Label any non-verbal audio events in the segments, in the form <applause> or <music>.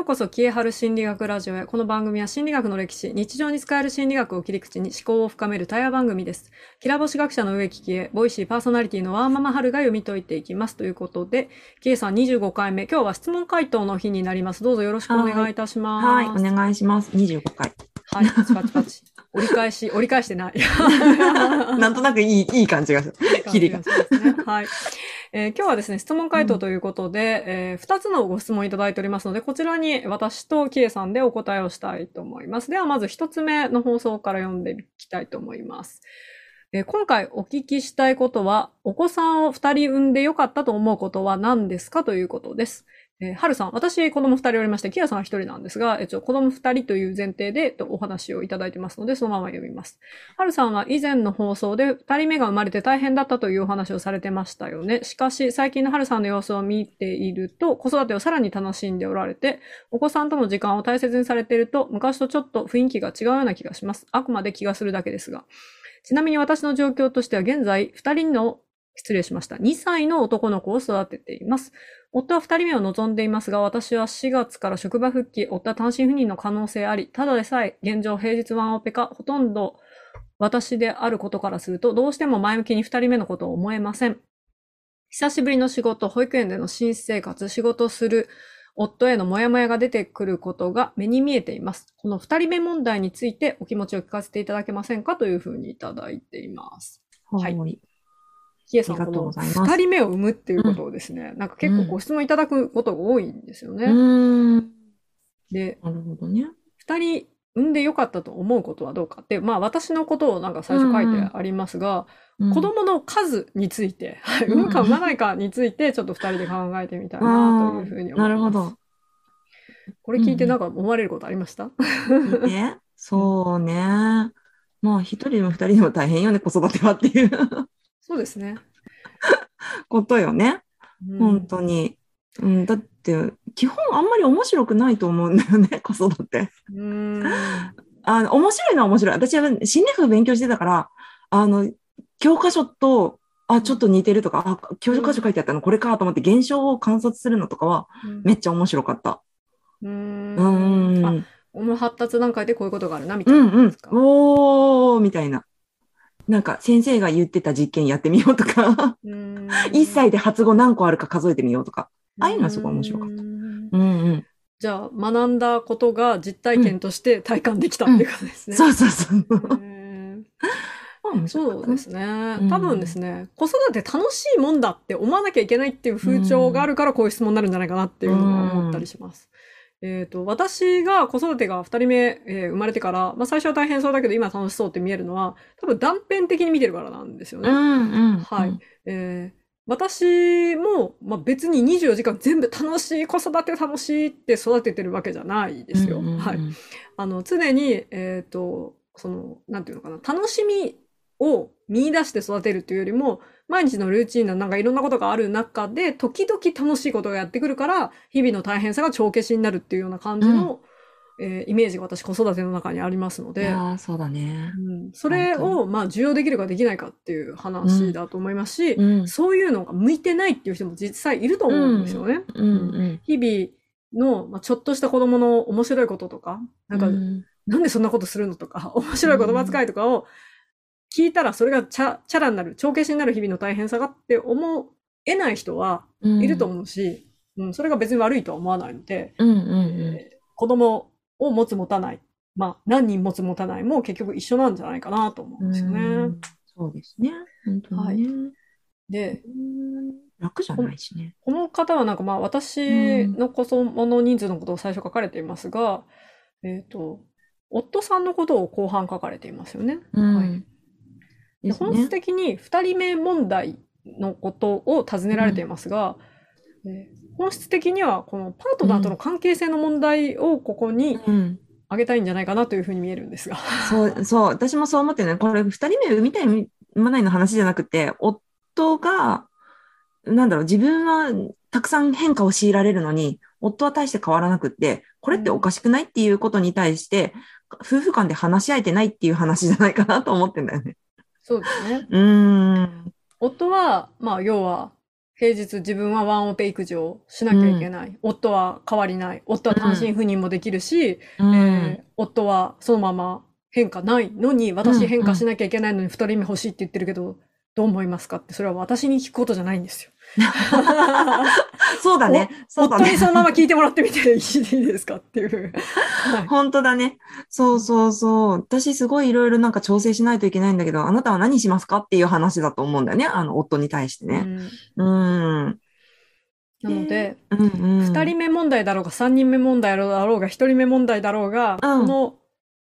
ようこそ、キエハル心理学ラジオへ。この番組は心理学の歴史、日常に使える心理学を切り口に思考を深める対話番組です。きらぼし学者の植木キエ、ボイシーパーソナリティのワーママハルが読み解いていきます。ということで、キエさん25回目、今日は質問回答の日になります。どうぞよろしくお願いいたします。はい、お願いします。25回。はい、パチパチパチ。折り返し、折り返してない。<laughs> なんとなくいい、いい感じがする。切りが。ね、はい。えー、今日はですね、質問回答ということで、うん、えー、2つのご質問いただいておりますので、こちらに私とキエさんでお答えをしたいと思います。では、まず1つ目の放送から読んでいきたいと思います。えー、今回お聞きしたいことは、お子さんを2人産んでよかったと思うことは何ですかということです。えー、はるさん、私、子供二人おりまして、キアさんは一人なんですが、えっと、子供二人という前提で、と、お話をいただいてますので、そのまま読みます。はるさんは以前の放送で二人目が生まれて大変だったというお話をされてましたよね。しかし、最近のはるさんの様子を見ていると、子育てをさらに楽しんでおられて、お子さんとの時間を大切にされていると、昔とちょっと雰囲気が違うような気がします。あくまで気がするだけですが。ちなみに私の状況としては、現在、二人の失礼しました。2歳の男の子を育てています。夫は2人目を望んでいますが、私は4月から職場復帰、夫は単身赴任の可能性あり、ただでさえ現状平日ワンオペか、ほとんど私であることからすると、どうしても前向きに2人目のことを思えません。久しぶりの仕事、保育園での新生活、仕事する夫へのモヤモヤが出てくることが目に見えています。この2人目問題についてお気持ちを聞かせていただけませんか？というふうにいただいています。はい。キエさん、この2人目を産むっていうことをですね、うん、なんか結構ご質問いただくことが多いんですよね。うん、で、なるほどね。2人産んでよかったと思うことはどうかって、まあ私のことをなんか最初書いてありますが、うん、子供の数について、<laughs> うん、産むか産まないかについて、ちょっと2人で考えてみたいなというふうに思います。なるほど。これ聞いてなんか思われることありました、うん、ね、そうね。まあ一人でも二人でも大変よね、子育てはっていう。そうですね。ことよね。うん、本当に。うん、だって、基本あんまり面白くないと思うんだよね、<laughs> 子育て。うん。あの、面白いのは面白い。私は心理学勉強してたから、あの、教科書と、あ、ちょっと似てるとか、あ、教科書書いてあったのこれかと思って現象を観察するのとかは、めっちゃ面白かった。うん。うん。発達段階でこういうことがあるな、みたいな。うんうん。おー、みたいな。なんか先生が言ってた実験やってみようとか、1歳で発語何個あるか数えてみようとか、ああいうのはすごい面白かった。うんうん。じゃあ、学んだことが実体験として体感できたっていうことですね。そうそうそう。<laughs> そうですね。多分ですね、子育て楽しいもんだって思わなきゃいけないっていう風潮があるからこういう質問になるんじゃないかなっていうのは思ったりします。えっ、と、私が子育てが2人目、えー、生まれてから、まあ最初は大変そうだけど今楽しそうって見えるのは、多分断片的に見てるからなんですよね。うんうん、はい。えー、私も、まあ、別に24時間全部楽しい、子育て楽しいって育ててるわけじゃないですよ。うんうんうん、はい。あの、常に、えっ、ー、と、その、なんていうのかな、楽しみを見出して育てるというよりも、毎日のルーチンのなんかいろんなことがある中で、時々楽しいことがやってくるから、日々の大変さが帳消しになるっていうような感じの、うん、えー、イメージが私子育ての中にありますので。ああ、そうだね。うん、それを、まあ、受容できるかできないかっていう話だと思いますし、うん、そういうのが向いてないっていう人も実際いると思うんですよね。うん。うん、日々の、まあ、ちょっとした子供の面白いこととか、なんか、なんでそんなことするのとか、面白い言葉遣いとかを、聞いたらそれがチャチャラになる、帳消しになる日々の大変さがって思えない人はいると思うし、うん、うん、それが別に悪いとは思わないので、うんうんうんえー、子供を持つ持たない、まあ何人持つ持たないも結局一緒なんじゃないかなと思うんですよね。うそうですね。本当にね。はい、で、楽じゃないしね。この方はなんかまあ私の子供の人数のことを最初書かれていますが、えっ、ー、と、夫さんのことを後半書かれていますよね。うん、はい。ね、本質的に2人目問題のことを尋ねられていますが、うんえー、本質的にはこのパートナーとの関係性の問題をここに挙げたいんじゃないかなというふうに見えるんですが。そう、そう、私もそう思ってるね。これ2人目産みたい産まないの話じゃなくて、夫が、なんだろう、自分はたくさん変化を強いられるのに、夫は大して変わらなくって、これっておかしくないっていうことに対して、夫婦間で話し合えてないっていう話じゃないかなと思ってんだよね。そうですね。うん。夫は、まあ、要は、平日自分はワンオペ育児をしなきゃいけない。夫は変わりない。夫は単身赴任もできるし、うんえー夫はそのまま変化ないのに、私変化しなきゃいけないのに二人目欲しいって言ってるけど、どう思いますかって、それは私に聞くことじゃないんですよ。<laughs> そうだね。そうだね夫に。そのまま聞いてもらってみていいですかっていう。はい本当だね。そうそうそう。私すごいいろいろなんか調整しないといけないんだけど、あなたは何しますかっていう話だと思うんだよね。あの、夫に対してね。うんうん。なので、うんうん。二人目問題だろうが、三人目問題だろうが、一人目問目だろうが、うんこの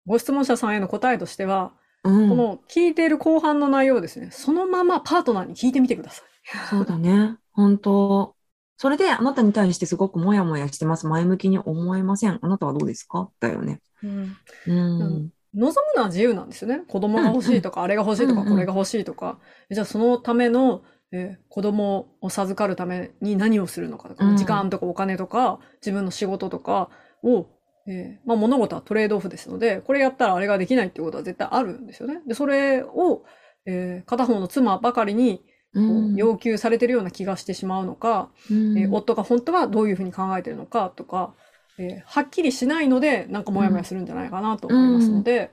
ご質問者さんへの答えとしては、うん、この聞いている後半の内容をですね、そのままパートナーに聞いてみてください。そうだね。本当。それであなたに対してすごくモヤモヤしてます。前向きに思えません。あなたはどうですか？だよね。うんうん。望むのは自由なんですよね。子供が欲しいとか、あれが欲しいとか、これが欲しいとか。じゃあそのための、えー子供を授かるために何をするのかとか、うん時間とかお金とか、自分の仕事とかを、えーまあ物事はトレードオフですので、これやったらあれができないっていうことは絶対あるんですよね。で、それを、えー片方の妻ばかりに要求されてるような気がしてしまうのか、うんえー夫が本当はどういうふうに考えてるのかとか、えーはっきりしないので、なんかモヤモヤするんじゃないかなと思いますので。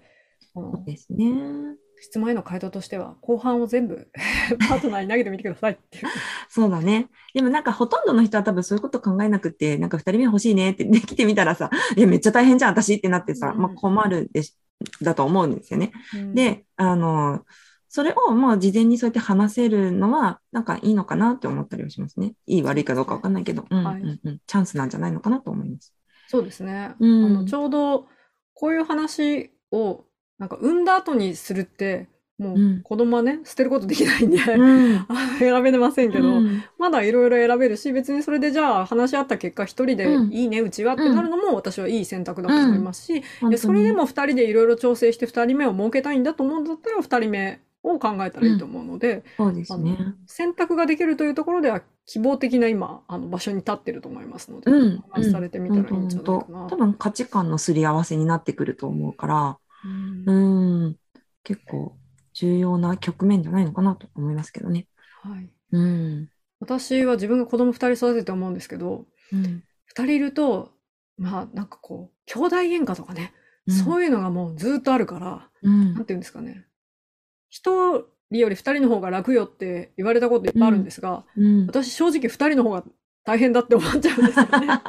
質問への回答としては、後半を全部 <laughs> パートナーに投げてみてくださいっていう。そうだね。でもなんかほとんどの人は多分そういうこと考えなくて、なんか二人目欲しいねってできてみたらさ、いや、めっちゃ大変じゃん、私ってなってさ、うんまあ困るでし、だと思うんですよね。うん、で、あの、それをまあ事前にそうやって話せるのは、なんかいいのかなって思ったりはしますね。いい悪いかどうかわかんないけど、うんはいうん。うん、チャンスなんじゃないのかなと思います。そうですね。うん。あのちょうどこういう話をなんか産んだ後にするって、もううん。子供はね、捨てることできないんで、うん。<laughs> 選べませんけど、うん。まだいろいろ選べるし、別にそれでじゃあ話し合った結果一人でうん。いいね、うちはってなるのも私はいい選択だと思いますし、でそれで、も二人でいろいろ調整して二人目を設けたいんだと思うんだったら二人目を考えたらいいと思うので、そうですね。選択ができるというところでは希望的な今、あの場所に立ってると思いますので、うん。お話しされてみたらいいんじゃないかな。多分価値観のすり合わせになってくると思うから、うんうん、結構重要な局面じゃないのかなと思いますけどね。はい、うん。私は自分が子供二人育てて思うんですけど、うん。二人いると、まあなんかこう、兄弟喧嘩とかね、そういうのがもうずっとあるから、うんなんていうんですかね。一人より二人の方が楽よって言われたこといっぱいあるんですが、うん。私正直二人の方が大変だって思っちゃうんですよね。<laughs>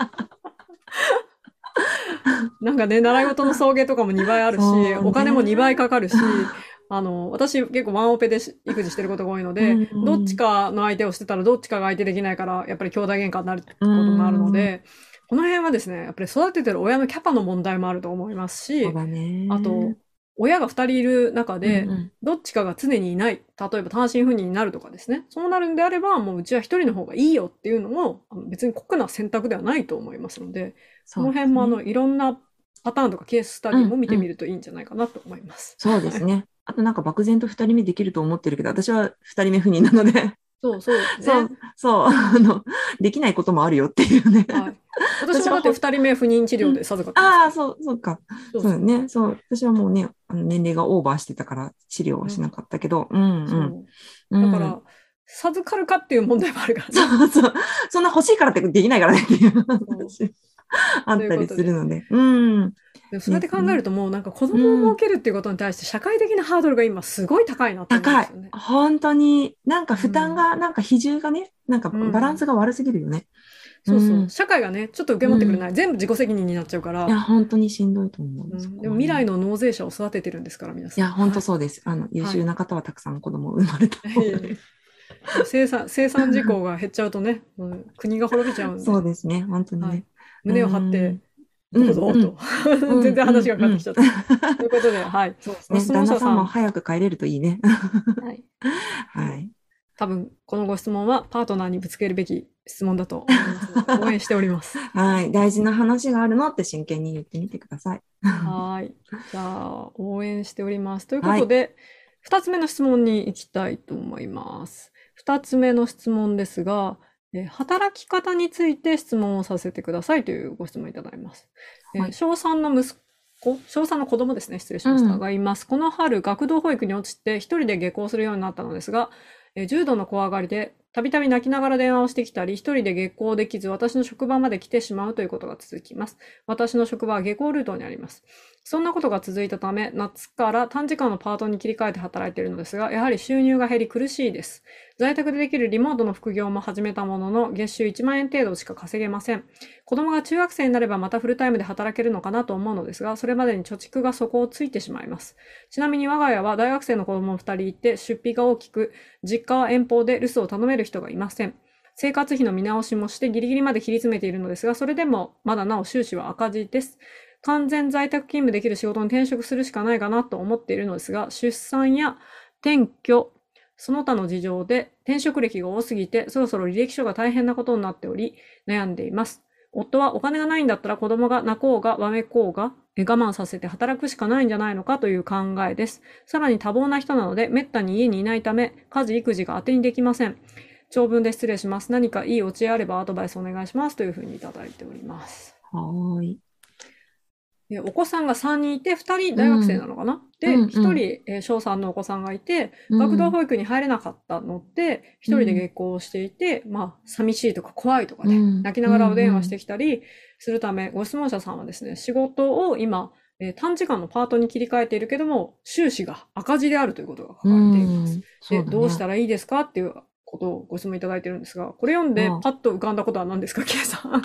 なんかね、習い事の送迎とかも2倍あるし、ねお金も2倍かかるし、<laughs> あの、私結構ワンオペでし育児してることが多いので、うんどっちかの相手をしてたらどっちかが相手できないから、やっぱり兄弟喧嘩になることもあるので、この辺はですね、やっぱり育ててる親のキャパの問題もあると思いますし。あと、親が2人いる中でうん、うんどっちかが常にいない。例えば単身赴任になるとかですね。そうなるんであれば、もううちは一人の方がいいよっていうのも、別に酷な選択ではないと思いますので、その辺もあの、いろんなパターンとかケーススタディも見てみるといいんじゃないかなと思います。そうですね。あとなんか漠然と二人目できると思ってるけど、私は二人目不妊なので、そうそうですそうね。、そう、あの、できないこともあるよっていうね。はい。私もだって二人目不妊治療で授かってああ、そう、そうか。そうそうだね。そう。私はもうね、あの年齢がオーバーしてたから治療はしなかったけど、うん、そううん。そうだから、授かるかっていう問題もあるからね。そうそう。そんな欲しいからってできないからねっていう話 <laughs> あったりするので。うん。でもそうやって考えるともうなんか子供を設けるっていうことに対して社会的なハードルが今すごい高いなって思うん高いですよね。。本当に、なんか負担が、なんか比重がね、なんかバランスが悪すぎるよね。そうそう、うん社会がね、ちょっと受け持ってくれない。全部自己責任になっちゃうから。いや、本当にしんどいと思う。うんでも未来の納税者を育ててるんですから、皆さん。いや、本当はそうです。あの、優秀な方はたくさん子供を生まれた方がい <laughs> 生産、生産事項が減っちゃうとね、うん国が滅びちゃうんで、そうですね。本当にはいね。胸を張って、うんどうぞ、うんと。<laughs> 全然話が変わってきちゃった。ということで、はい。そうですね。旦那さんも早く帰れるといいね。はい <laughs> はい。多分、このご質問はパートナーにぶつけるべき質問だと。応援しております。<laughs> はい。大事な話があるのって真剣に言ってみてください。はい。じゃあ、応援しております。ということで、二、つ目の質問に行きたいと思います。二つ目の質問ですが、えー働き方について質問をさせてくださいというご質問いただいます。えーはい小3の息子、小3の子供ですね、失礼しました、うんがいます。この春、学童保育に落ちて一人で下校するようになったのですが、えー重度の怖がりでたびたび泣きながら電話をしてきたり、一人で下校できず、私の職場まで来てしまうということが続きます。私の職場は下校ルートにあります。そんなことが続いたため、夏から短時間のパートに切り替えて働いているのですが、やはり収入が減り苦しいです。在宅でできるリモートの副業も始めたものの、月収1万円程度しか稼げません。子供が中学生になればまたフルタイムで働けるのかなと思うのですが、それまでに貯蓄が底をついてしまいます。ちなみに我が家は大学生の子供2人いて、出費が大きく、実家は遠方で留守を頼める人がいません。生活費の見直しもしてギリギリまで切り詰めているのですが、それでもまだなお収支は赤字です。完全在宅勤務できる仕事に転職するしかないかなと思っているのですが、出産や転居、その他の事情で転職歴が多すぎて、そろそろ履歴書が大変なことになっており、悩んでいます。夫はお金がないんだったら子供が泣こうがわめこうが我慢させて働くしかないんじゃないのかという考えです。さらに多忙な人なので、めったに家にいないため、家事育児が当てにできません。長文で失礼します。何かいいお知恵あればアドバイスお願いします。というふうにいただいております。はーい。でお子さんが3人いて、2人大学生なのかな、で、うんうん1人、えー小3のお子さんがいて、うん学童保育に入れなかったので、1人で下校していて、まあ、寂しいとか怖いとかね、うん泣きながらお電話してきたりするため、ご質問者さんはですね、仕事を今、えー短時間のパートに切り替えているけども、収支が赤字であるということが書かれています。で、どうしたららいいですか？っていうことをご質問いただいてるんですが、これ読んでパッと浮かんだことは何ですか、ケイさん。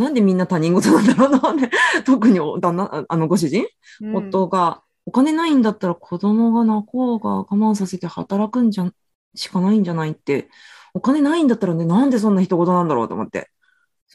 なんでみんな他人事なんだろうな、ね、<laughs> 特にお旦那、あのご主人、うん。夫が、お金ないんだったら子供が泣こうが我慢させて働くんじゃん、しかないんじゃないって、お金ないんだったらね、なんでそんな人事なんだろうと思って、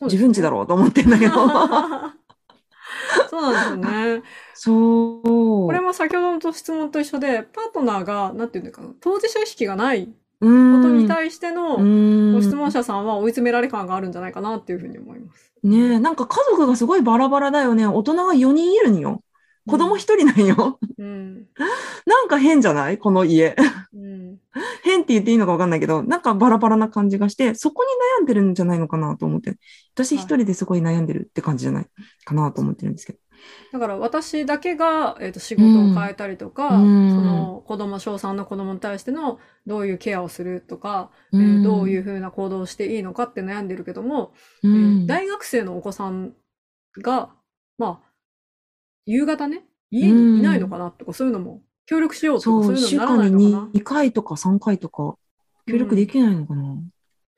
ね。自分家だろうと思ってんだけど。<laughs> そうなんですよね。<laughs> そう。これも先ほどの質問と一緒で、パートナーが、なんていうんだかな、当事者意識がないこことに対してのうんご質問者さんは追い詰められ感があるんじゃないかなっていうふうに思います。ねえ、なんか家族がすごいバラバラだよね。大人が4人いるんよ。子供1人なんよ。うん。<laughs> なんか変じゃない？この家。うん。変って言っていいのかわかんないけど、なんかバラバラな感じがして、そこに悩んでるんじゃないのかなと思って。私一人ですごい悩んでるって感じじゃない？かなと思ってるんですけど。だから私だけが、えー、と仕事を変えたりとか、うんその子供、小3の子供に対してのどういうケアをするとか、えーうんどういうふうな行動をしていいのかって悩んでるけども、うえーん。大学生のお子さんが、まあ、夕方ね、家にいないのかなとか、そういうのも協力しようとか、そ、そうういうの週にならないのかな？2回とか3回とか、協力できないのかな？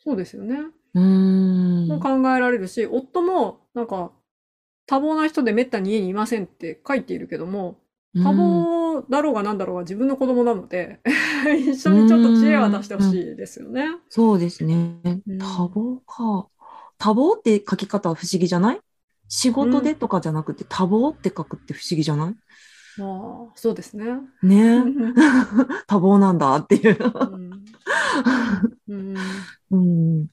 そうですよね。うーん。も考えられるし、夫も、なんか、多忙な人でめったに家にいませんって書いているけども、多忙だろうがなんだろうが自分の子供なので、<laughs> 一緒にちょっと知恵は出してほしいですよね。そうですね。うん多忙か。多忙って書き方は不思議じゃない？仕事でとかじゃなくて、多忙って書くって不思議じゃない？まあ、そうですね。ね <laughs> 多忙なんだっていう。うん <laughs> うん。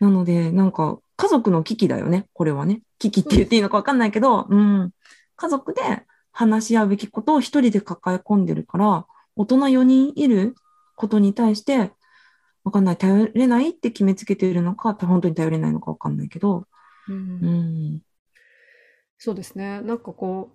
なので、なんか、家族の危機だよね。これはね。危機って言っていいのかわかんないけど、うん。家族で話し合うべきことを一人で抱え込んでるから、大人4人いることに対して、わかんない。頼れないって決めつけているのか、本当に頼れないのかわかんないけど、うんうん。そうですね。なんかこ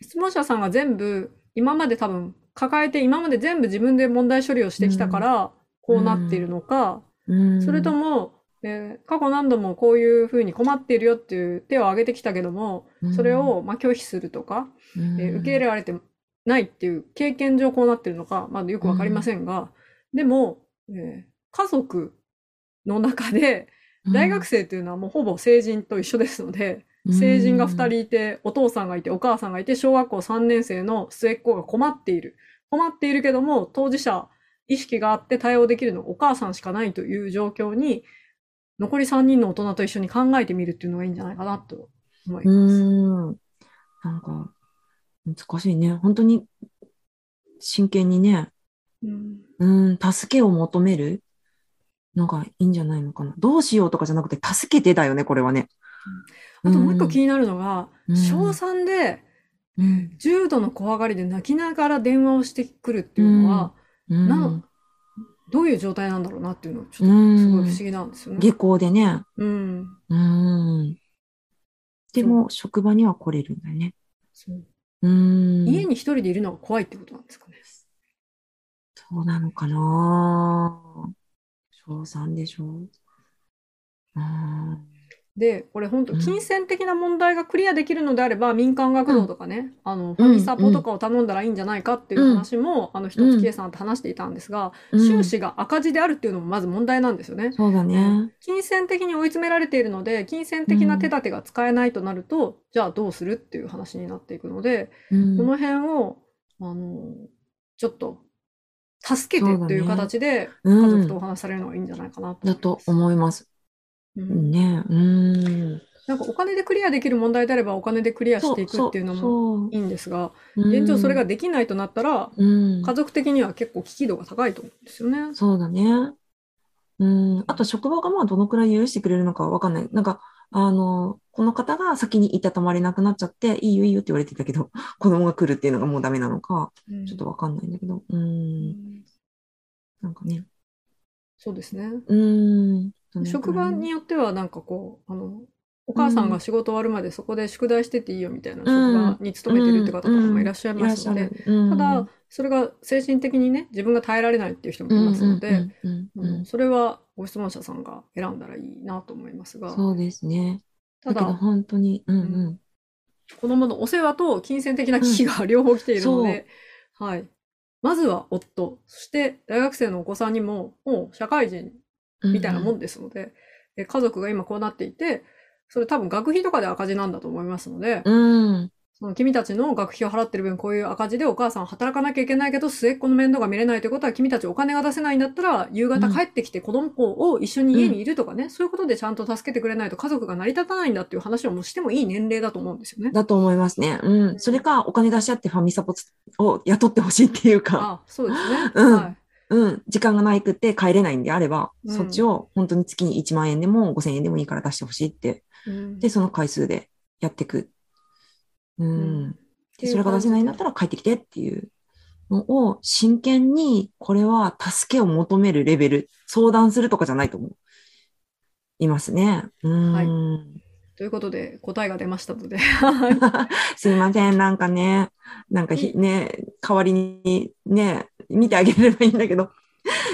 う、質問者さんが全部、今まで多分抱えて、今まで全部自分で問題処理をしてきたから、こうなっているのか、うん。それとも、えー過去何度もこういうふうに困っているよっていう手を挙げてきたけども、うん。それをまあ拒否するとか、うん、えー受け入れられてないっていう経験上こうなってるのか、まだよくわかりませんが、でも、えー家族の中で、大学生っていうのはもうほぼ成人と一緒ですので、成人が2人いて、お父さんがいて、お母さんがいて、小学校3年生の末っ子が困っている。困っているけども、当事者意識があって対応できるのはお母さんしかないという状況に、残り3人の大人と一緒に考えてみるっていうのがいいんじゃないかなと思いうます。ん。なんか、難しいね。本当に、真剣にね、うんうん、助けを求める？のがいいんじゃないのかな。どうしようとかじゃなくて、助けてだよね、これはね。あともう一個気になるのが、うん小3でうん。重度の怖がりで泣きながら電話をしてくるっていうのは、うん。などういう状態なんだろうなっていうのはちょっとすごい不思議なんですよね。下校でね。うん。うん。でも、職場には来れるんだよね。そううん。家に一人でいるのが怖いってことなんですかね。そうなのかな。倒産でしょう。うん。で、これ本当うん金銭的な問題がクリアできるのであれば、民間学童とかね、あの、フうんァミサポとかを頼んだらいいんじゃないかっていう話も、あの、一つ K さんと話していたんですが、うん。収支が赤字であるっていうのもまず問題なんですよね。そうだね。金銭的に追い詰められているので、金銭的な手立てが使えないとなると、じゃあどうするっていう話になっていくので、うん。この辺を、あの、ちょっと、助けてっていう形で、うん。家族とお話しされるのがいいんじゃないかなとだと思います。うんね。うん。なんかお金でクリアできる問題であればお金でクリアしていくっていうのもいいんですが、現状それがうんできないとなったら、うん家族的には結構危機度が高いと思うんですよね。そうだね。うん。あと、職場がまあ、どのくらい許してくれるのかわかんない。なんか、あの、この方が先にいたたまれなくなっちゃって、いいよいいよって言われてたけど、<laughs> 子供が来るっていうのがもうダメなのか、うんちょっとわかんないんだけど。う。うんんなんかね。そうですね。うん。職場によってはなんかこう、あの、お母さんが仕事終わるまでそこで宿題してていいよみたいな職場に勤めてるって方とかもいらっしゃいますので、ただ、それが精神的にね、自分が耐えられないっていう人もいますので、それはご質問者さんが選んだらいいなと思いますが、そうですね。ただ、本当に、うんうん。子供のお世話と金銭的な危機が両方来ているので、はい。まずは夫、そして大学生のお子さんにも、もう社会人みたいなもんですので、え家族が今こうなっていて、それ多分学費とかで赤字なんだと思いますので、うん。その君たちの学費を払ってる分、こういう赤字でお母さんは働かなきゃいけないけど、末っ子の面倒が見れないということは、君たちお金が出せないんだったら、夕方帰ってきて子供を一緒に家にいるとかね、そういうことでちゃんと助けてくれないと家族が成り立たないんだっていう話をもうしてもいい年齢だと思うんですよね。だと思いますね。うん。それか、お金出し合ってファミサポを雇ってほしいっていうか、あ、そうですね。うんはい。うん。時間がないくって帰れないんであれば、うんそっちを本当に月に1万円でも5000円でもいいから出してほしいって。うんで、その回数でやっていく。うん。うんでそれが出せないんだったら帰ってきてっていうのを真剣に、これは助けを求めるレベル、相談するとかじゃないと思う。いますね。うん。はいということで、答えが出ましたので、は <laughs> すいません、なんかね、なんかひね、代わりにね、見てあげればいいんだけど、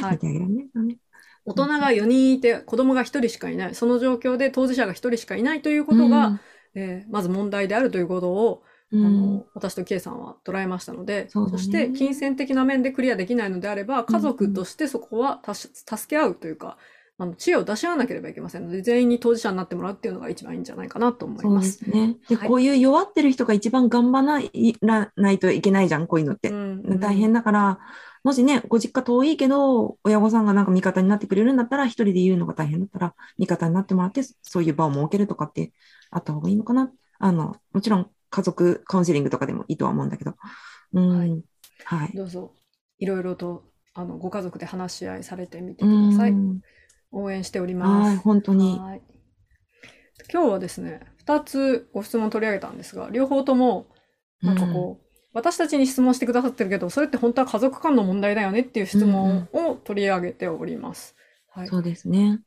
い見てあげられないかね。大人が4人いて、子供が1人しかいない。その状況で当事者が1人しかいないということが、えーまず問題であるということを、うん、あうんの私と K さんは捉えましたので、そねして金銭的な面でクリアできないのであれば、家族としてそこはたし助け合うというか、あの知恵を出し合わなければいけませんので、全員に当事者になってもらうっていうのが一番いいんじゃないかなと思いそうでます。すね。で、はいこういう弱ってる人が一番頑張らないらないといけないじゃん、こういうのって。うん大変だから、もしね、ご実家遠いけど、親御さんがなんか味方になってくれるんだったら、一人で言うのが大変だったら、味方になってもらって、そういう場を設けるとかってあった方がいいのかな。あの、もちろん家族カウンセリングとかでもいいとは思うんだけど。うん。はいはい。どうぞ、いろいろとあのご家族で話し合いされてみてうください。ん。応援しております。はい、本当に。はい今日はですね、2つご質問取り上げたんですが、両方とも、なんかこう、私たちに質問してくださってるけど、それって本当は家族間の問題だよねっていう質問を取り上げております。はい。そうですね。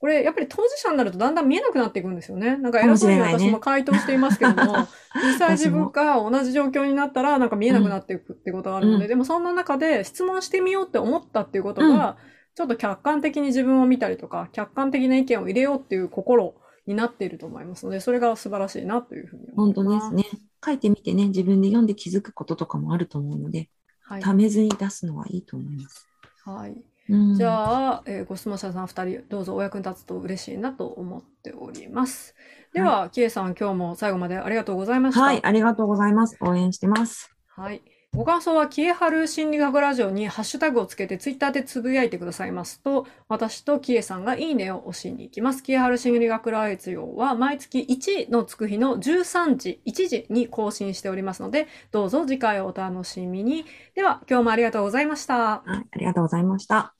これ、やっぱり当事者になるとだんだん見えなくなっていくんですよね。なんか偉そうに私も回答していますけれども、<laughs> 実際自分が同じ状況になったらなんか見えなくなっていくってことがあるので、うんでもそんな中で質問してみようって思ったっていうことが、ちょっと客観的に自分を見たりとか、客観的な意見を入れようっていう心になっていると思いますので、それが素晴らしいなというふうに思本います。当ですね。書いてみてね、自分で読んで気づくこととかもあると思うので、はい。ためずに出すのはいいと思います。はい。うん、じゃあ、えーご質問者さん2人、どうぞお役に立つと嬉しいなと思っております。では、キエさん、今日も最後までありがとうございました。はい、ありがとうございます。応援してます。はい。ご感想は、キエハル心理学ラジオにハッシュタグをつけてツイッターでつぶやいてくださいますと、私とキエさんがいいねを押しに行きます。キエハル心理学ラジオは毎月1のつく日の13時、1時に更新しておりますので、どうぞ次回をお楽しみに。では、今日もありがとうございました。はい、ありがとうございました。